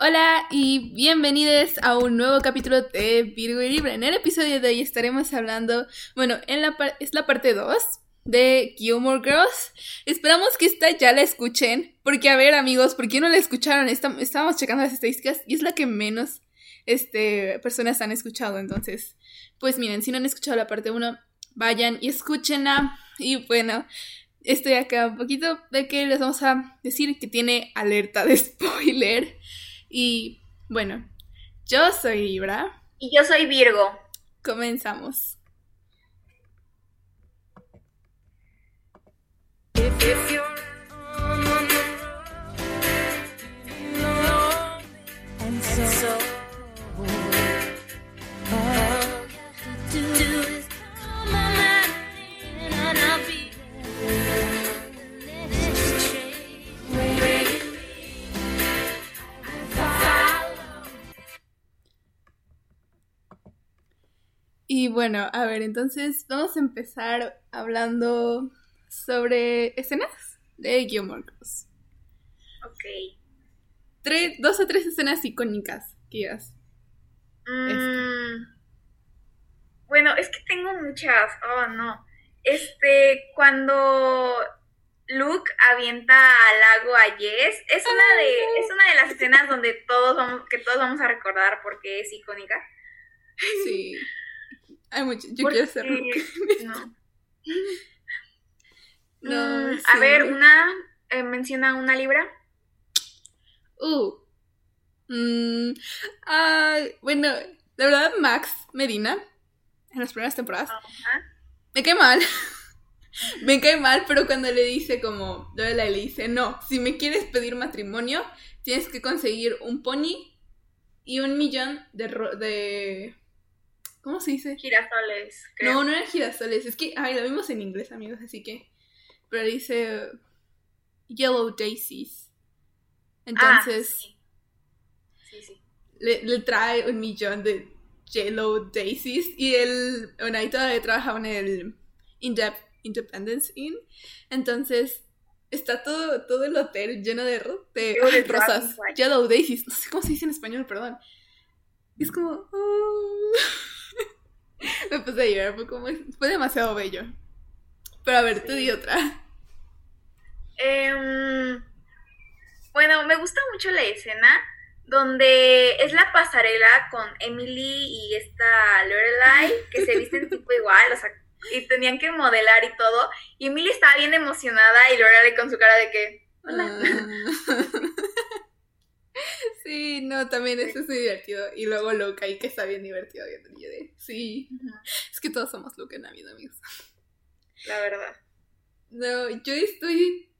Hola y bienvenidos a un nuevo capítulo de Virgo y Libra. En el episodio de hoy estaremos hablando, bueno, en la es la parte 2 de Gilmore Girls. Esperamos que esta ya la escuchen, porque a ver amigos, ¿por qué no la escucharon? estábamos checando las estadísticas y es la que menos este, personas han escuchado, entonces, pues miren, si no han escuchado la parte 1, vayan y escúchenla. Y bueno, estoy acá un poquito de que les vamos a decir que tiene alerta de spoiler. Y bueno, yo soy Libra. Y yo soy Virgo. Comenzamos. Y bueno, a ver, entonces vamos a empezar hablando sobre escenas de Gilmore Girls. Ok. Tres, dos o tres escenas icónicas que mm, bueno, es que tengo muchas. Oh, no. Este, cuando Luke avienta al lago a Jess, es una de, es una de las escenas donde todos vamos, que todos vamos a recordar porque es icónica. Sí. Hay mucho. Yo quiero ser Luke. No. no mm, A ver, una. Eh, menciona una libra. Uh. Mm, bueno, la verdad, Max Medina, en las primeras temporadas, me cae mal. me cae mal, pero cuando le dice como, le dice, no, si me quieres pedir matrimonio, tienes que conseguir un pony y un millón de, de ¿Cómo se dice? Girasoles. No, no eran girasoles. Es que, ay, lo vimos en inglés, amigos, así que. Pero dice Yellow Daisies. Entonces. Ah, sí. sí, Le, trae un millón de Yellow Daisies. Y él, bueno, ahí todavía trabajaba en el Independence Inn. Entonces, está todo, todo el hotel lleno de, de rosas. Yellow Daisies. No sé cómo se dice en español, perdón. Y es como. Oh. Me puse a llorar, fue como. Fue demasiado bello. Pero a ver, te di otra. Em, bueno, me gusta mucho la escena donde es la pasarela con Emily y esta Lorelai, que se visten tipo igual, o sea, y tenían que modelar y todo. Y Emily estaba bien emocionada y Lorelai con su cara de que. Hola. Ah. Sí, no, también eso es muy divertido. Y luego Loca y que está bien divertido. Sí, es que todos somos Loca en la vida, amigos. La verdad. No, yo estoy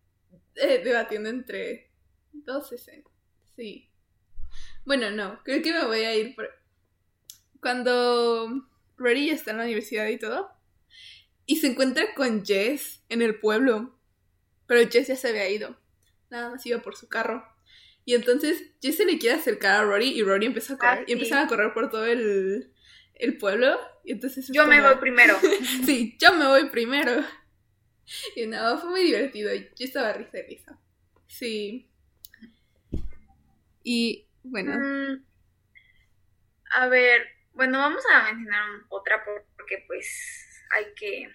eh, debatiendo entre dos escenas. Sí. Bueno, no, creo que me voy a ir por... Cuando Rory está en la universidad y todo, y se encuentra con Jess en el pueblo, pero Jess ya se había ido. Nada más iba por su carro. Y entonces Jess se le quiere acercar a Rory y Rory empieza a ah, correr. Y empiezan a correr por todo el, pueblo. Y entonces yo me voy primero. sí, yo me voy primero. Y no, fue muy divertido. Yo estaba risa y risa. Sí. Y bueno. Mm, a ver, bueno, vamos a mencionar otra porque pues hay que...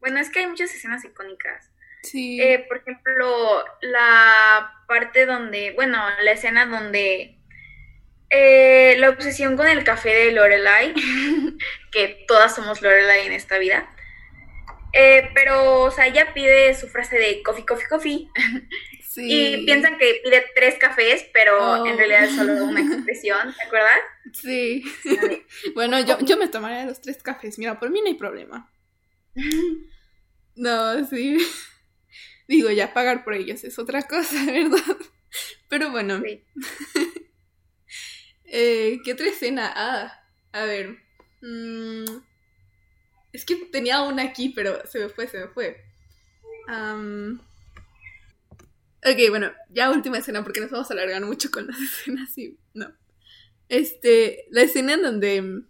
Bueno, es que hay muchas escenas icónicas. Sí. Eh, por ejemplo, la parte donde, bueno, la escena donde eh, la obsesión con el café de Lorelai, que todas somos Lorelai en esta vida. Eh, pero, o sea, ella pide su frase de coffee, coffee, coffee. Y piensan que pide tres cafés, pero en oh. realidad es solo una expresión, ¿te acuerdas? Sí. bueno, yo, yo me tomaría los tres cafés. Mira, por mí no hay problema. No, sí. Digo, ya pagar por ellos es otra cosa, ¿verdad? Pero bueno. eh, ¿Qué otra escena? Ah, a ver. Mm, es que tenía una aquí, pero se me fue, se me fue. ok, bueno, ya última escena porque nos vamos a alargar mucho con las escenas y no. Este, la escena en donde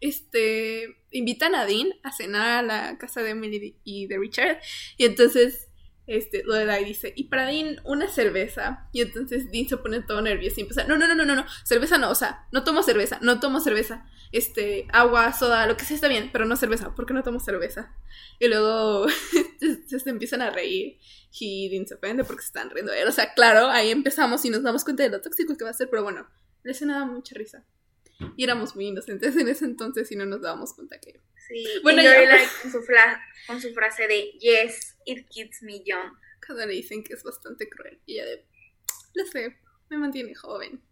este invitan a Dean a cenar a la casa de Emily y de Richard y entonces este, Lorelai dice, y para Dean, una cerveza. Y entonces Dean se pone todo nervioso y empieza, no, no, no, no, no, cerveza no, o sea, no tomo cerveza, no tomo cerveza. Este, agua, soda, lo que sea está bien, pero no cerveza, ¿por qué no tomo cerveza? Y luego se, empiezan a reír y Dean se ofende porque se están riendo O sea, claro, ahí empezamos y nos damos cuenta de lo tóxico que va a ser, pero bueno, la escena da mucha risa. Y éramos muy inocentes en ese entonces y no nos dábamos cuenta que... Sí, bueno, y Lorelai con, su con su frase de, yes, it keeps me young. Cada le dicen que es bastante cruel. Y ella de, lo sé, me mantiene joven.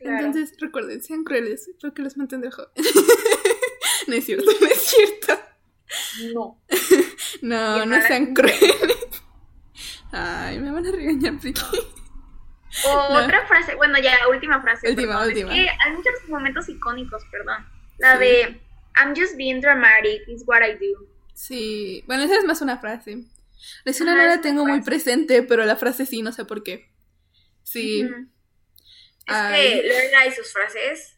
Entonces, recuerden, sean crueles porque los mantendré joven. no es cierto, no es cierto. No. no, no sean crueles. Ay, me van a regañar, Priki. Otra frase, bueno, ya, última frase. Última, última. Es que hay muchos momentos icónicos, perdón. La de I'm just being dramatic, is what I do. Sí, bueno, esa es más una frase. Escena no la tengo muy presente, pero la frase sí, no sé por qué. Sí. Es que Lorelai y sus frases.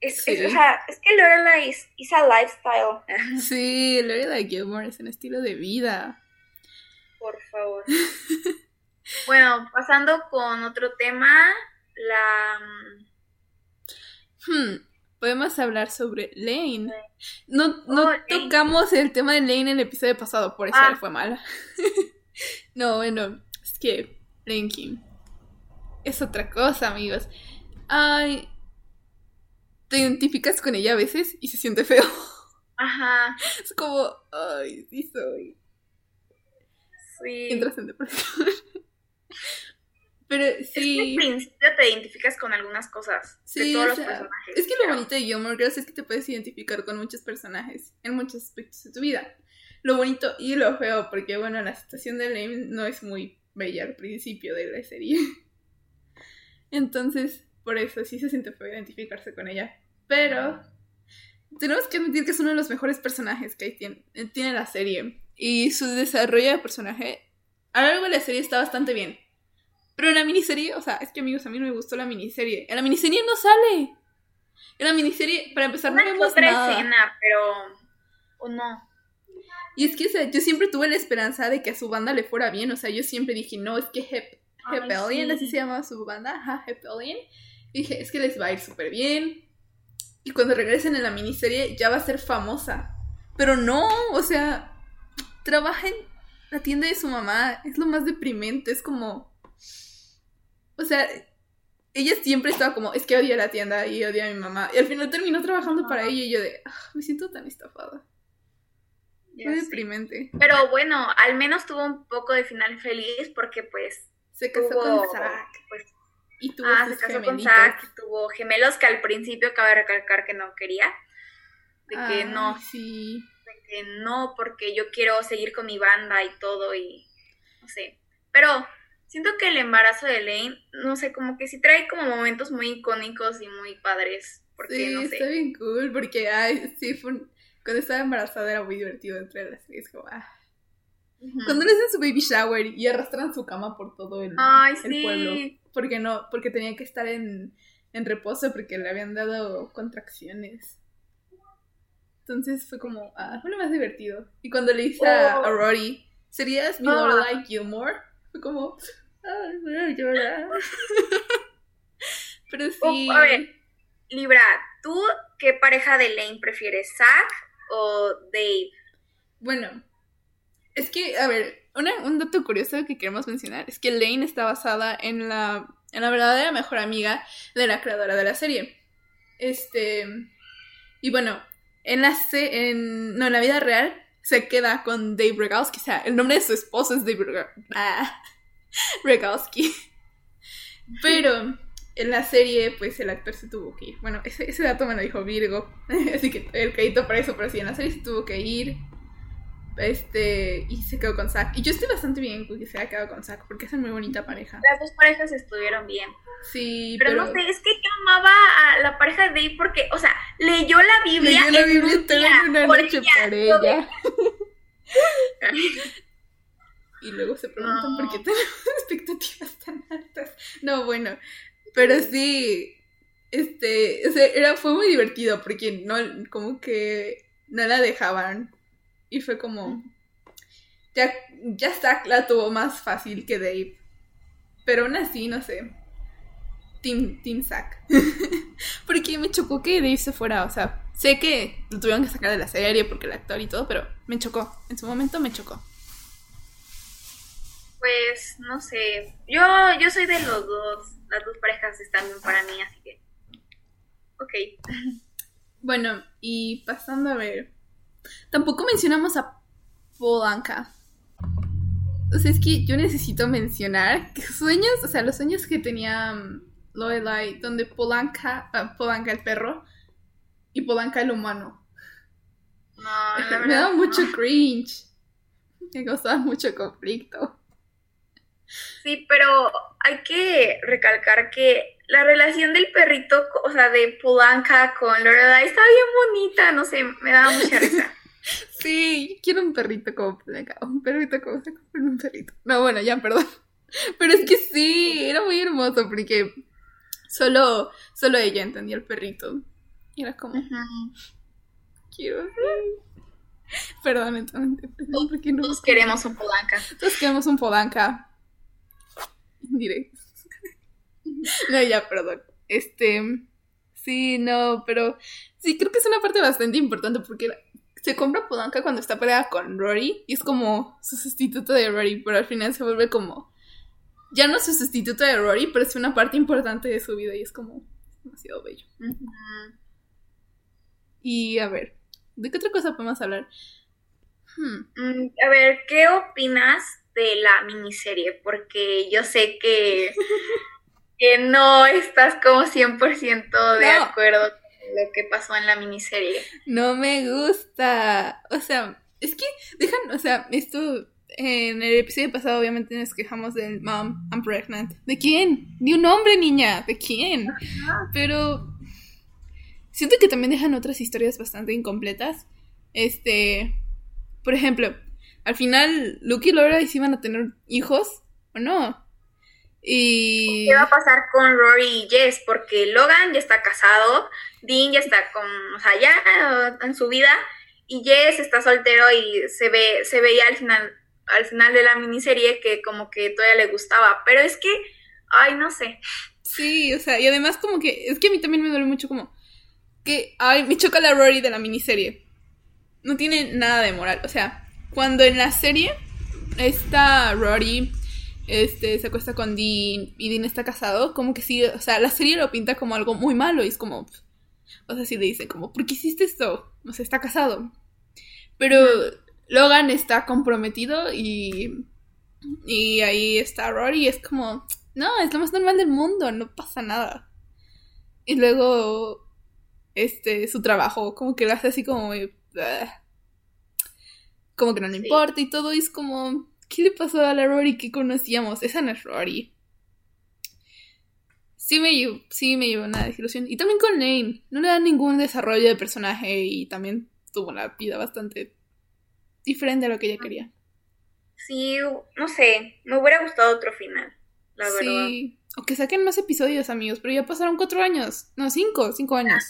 Es, es, o sea, es que Lorelai is, is a lifestyle. Sí, Lorelai Gilmore es un estilo de vida. Por favor. bueno, pasando con otro tema, la... Hmm, podemos hablar sobre Lane. No, no oh, tocamos el tema de Lane en el episodio pasado, por eso ah. fue mal. no, bueno, es que Lane Kim es otra cosa, amigos. Ay, te identificas con ella a veces y se siente feo. Ajá. Es como, ay, sí soy. Sí. Entras en depresión. Pero sí. Es que al principio te identificas con algunas cosas. Sí, de todos los personajes. Es que lo bonito de Gilmore Girls es que te puedes identificar con muchos personajes en muchos aspectos de tu vida. Lo bonito y lo feo, porque bueno, la situación de Lane no es muy bella al principio de la serie. Entonces, por eso sí se siente feo identificarse con ella. Pero tenemos que admitir que es uno de los mejores personajes que tiene, tiene la serie. Y su desarrollo de personaje a lo largo de la serie está bastante bien. Pero en la miniserie, o sea, es que amigos, a mí no me gustó la miniserie. En la miniserie no sale. En la miniserie, para empezar, no vemos otra escena, pero... ¿O no? Y es que, o sea, yo siempre tuve la esperanza de que a su banda le fuera bien. O sea, yo siempre dije, no, es que Hep, Hepelian, así se llama su banda, ajá, Hepelian. dije, es que les va a ir súper bien. Y cuando regresen en la miniserie ya va a ser famosa. Pero no, o sea, trabaja en la tienda de su mamá. Es lo más deprimente, es como o sea, ella siempre estaba como, es que odia la tienda y odia a mi mamá. Y al final terminó trabajando para ella y yo de, ah, me siento tan estafada. Fue deprimente. Pero bueno, al menos tuvo un poco de final feliz porque pues... Se casó con Zack. Pues, y tuvo ah, se casó con Zack, tuvo gemelos que al principio cabe recalcar que no quería. De que no. Sí. De que no, porque yo quiero seguir con mi banda y todo y no sé. Pero siento que el embarazo de Lane, no sé, como que sí trae como momentos muy icónicos y muy padres. Porque, sí, no sé. está bien cool, porque, ay, sí, fue cuando estaba embarazada era muy divertido entre las series, como, ah. Cuando le hacen su baby shower y arrastran su cama por todo el, el pueblo. Porque no, porque tenía que estar en, en reposo porque le habían dado contracciones. Entonces fue como, ah, fue lo más divertido. Y cuando le dice a, oh. Rory, ¿serías mi ah. Lorelai Gilmore? Fue como, ay, voy a llorar. Pero sí. a ver, Libra, ¿tú qué pareja de Lane prefieres, Zack o Dave? Bueno, es que, a ver, un dato curioso que queremos mencionar es que Lane está basada en la, en la verdadera mejor amiga de la creadora de la serie. Este. Y bueno, en la, en, no, en la vida real se queda con Dave Regalski. O sea, el nombre de su esposo es Dave ah, Regalski. Pero en la serie, pues el actor se tuvo que ir. Bueno, ese, dato me lo dijo Virgo. Así que el crédito para eso, pero sí, en la serie se tuvo que ir. Este, y se quedó con Zack. Y yo estoy bastante bien con que se haya quedado con Zack, porque es una muy bonita pareja. Las dos parejas estuvieron bien. Sí, pero, no sé, es que yo amaba a la pareja de Dave porque, o sea, leyó la Biblia. Leyó la Biblia en una noche por ella. y luego se preguntan por qué tenemos expectativas tan altas. No, bueno, pero sí, este, o sea, era, fue muy divertido porque no, como que no la dejaban y fue como, ya, ya Zack la tuvo más fácil que Dave. Pero aún así, no sé. Team, team Zack. porque me chocó que Dave se fuera. O sea, sé que lo tuvieron que sacar de la serie porque el actor y todo, pero me chocó. En su momento me chocó. Pues, no sé. Yo, yo soy de los dos. Las dos parejas están bien para mí, así que. Ok. Bueno, y pasando a ver. Tampoco mencionamos a Polanca. O sea, es que yo necesito mencionar que sueños, o sea, los sueños que tenía um, Lorelai, donde Polanca, uh, Polanca el perro y Polanca el humano. No, la verdad. Me daba no. mucho cringe. Me causaba mucho conflicto. Sí, pero hay que recalcar que la relación del perrito, o sea, de Polanca con Lorelai está bien bonita, no sé, me daba mucha risa. Sí, quiero un perrito como Polanca. Un perrito como un perrito. No, bueno, ya, perdón. Pero es que sí, era muy hermoso porque solo, solo ella entendía el perrito. Y era como, quiero. Perdón, entonces, perdón, porque no. Todos queremos un Polanca. Todos queremos un Polanca. Directo. No, ya, perdón. Este. Sí, no, pero. Sí, creo que es una parte bastante importante porque se compra Polanca cuando está peleada con Rory y es como su sustituto de Rory, pero al final se vuelve como. Ya no es su sustituto de Rory, pero es una parte importante de su vida y es como. demasiado bello. Y a ver, ¿de qué otra cosa podemos hablar? Hmm. Mm, A ver, ¿qué opinas de la miniserie? Porque yo sé que, que no estás como 100% de No. acuerdo con lo que pasó en la miniserie. No me gusta. O sea, es que dejan, o sea, esto en el episodio pasado obviamente nos quejamos del Mom, I'm pregnant. ¿De quién? De un hombre, niña. ¿De quién? Pero siento que también dejan otras historias bastante incompletas. Este, por ejemplo, al final Luke y Laura sí iban a tener hijos o no. Y ¿Qué va a pasar con Rory y Jess? Porque Logan ya está casado, Dean ya está con, o sea, ya eh, en su vida, y Jess está soltero y se ve, se veía al final, al final de la miniserie que como que todavía le gustaba. Pero es que, ay, no sé. Sí, o sea, y además como que, es que a mí también me duele mucho como que, ay, me choca la Rory de la miniserie. No tiene nada de moral, o sea, cuando en la serie esta Rory este, se acuesta con Dean y Dean está casado, como que sí, o sea, la serie lo pinta como algo muy malo y es como, o sea, sí le dice como, ¿por qué hiciste esto? O sea, está casado. Pero Logan está comprometido y, y ahí está Rory y es como, no, es lo más normal del mundo, no pasa nada. Y luego, este, su trabajo, como que lo hace así como, muy. Como que no le Sí. importa y todo, y es como, ¿qué le pasó a la Rory que conocíamos? Esa no es Rory. Sí me llevó, sí me llevó una desilusión. Y también con Lane, no le dan ningún desarrollo de personaje y también tuvo una vida bastante diferente a lo que ella quería. Sí, no sé, me hubiera gustado otro final, la verdad. Sí, o que saquen más episodios, amigos, pero ya pasaron cuatro años. No, cinco, cinco años.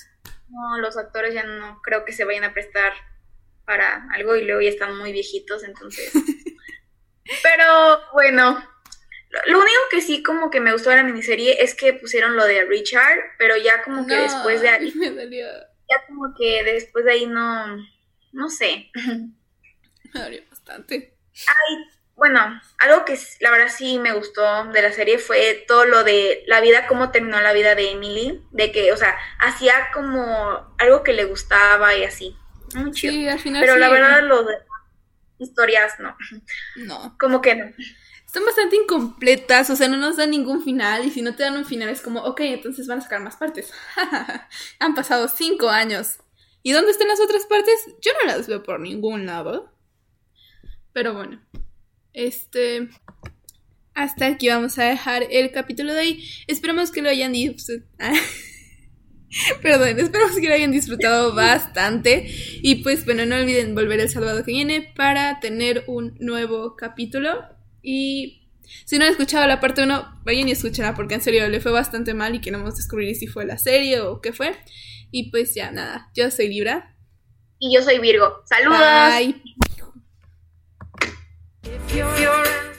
No, los actores ya no creo que se vayan a prestar para algo y luego ya están muy viejitos, entonces. Pero bueno, lo, único que sí como que me gustó de la miniserie es que pusieron lo de Richard, pero ya como que No, después de ahí, Me dolió, ya como que después de ahí no, no sé. me dolió bastante. Bueno, algo que la verdad sí me gustó de la serie fue todo lo de la vida, cómo terminó la vida de Emily, de que, o sea, hacía como algo que le gustaba y así. Muy chido. Sí, al final Pero sí, la verdad, lo de historias no. No. Como que no. Están bastante incompletas, o sea, no nos dan ningún final. Y si no te dan un final, es como, ok, entonces van a sacar más partes. Han pasado cinco años. ¿Y dónde están las otras partes? Yo no las veo por ningún lado. Pero bueno, este. Hasta aquí vamos a dejar el capítulo de hoy. Esperamos que lo hayan disfrutado. Perdón, esperamos que lo hayan disfrutado bastante. Y pues bueno, no olviden volver el sábado que viene para tener un nuevo capítulo. Y si no han escuchado la parte 1, vayan y escúchenla porque en serio le fue bastante mal y queremos descubrir si fue la serie o qué fue. Y pues ya nada, yo soy Libra. Y yo soy Virgo. Saludos. Bye. If you're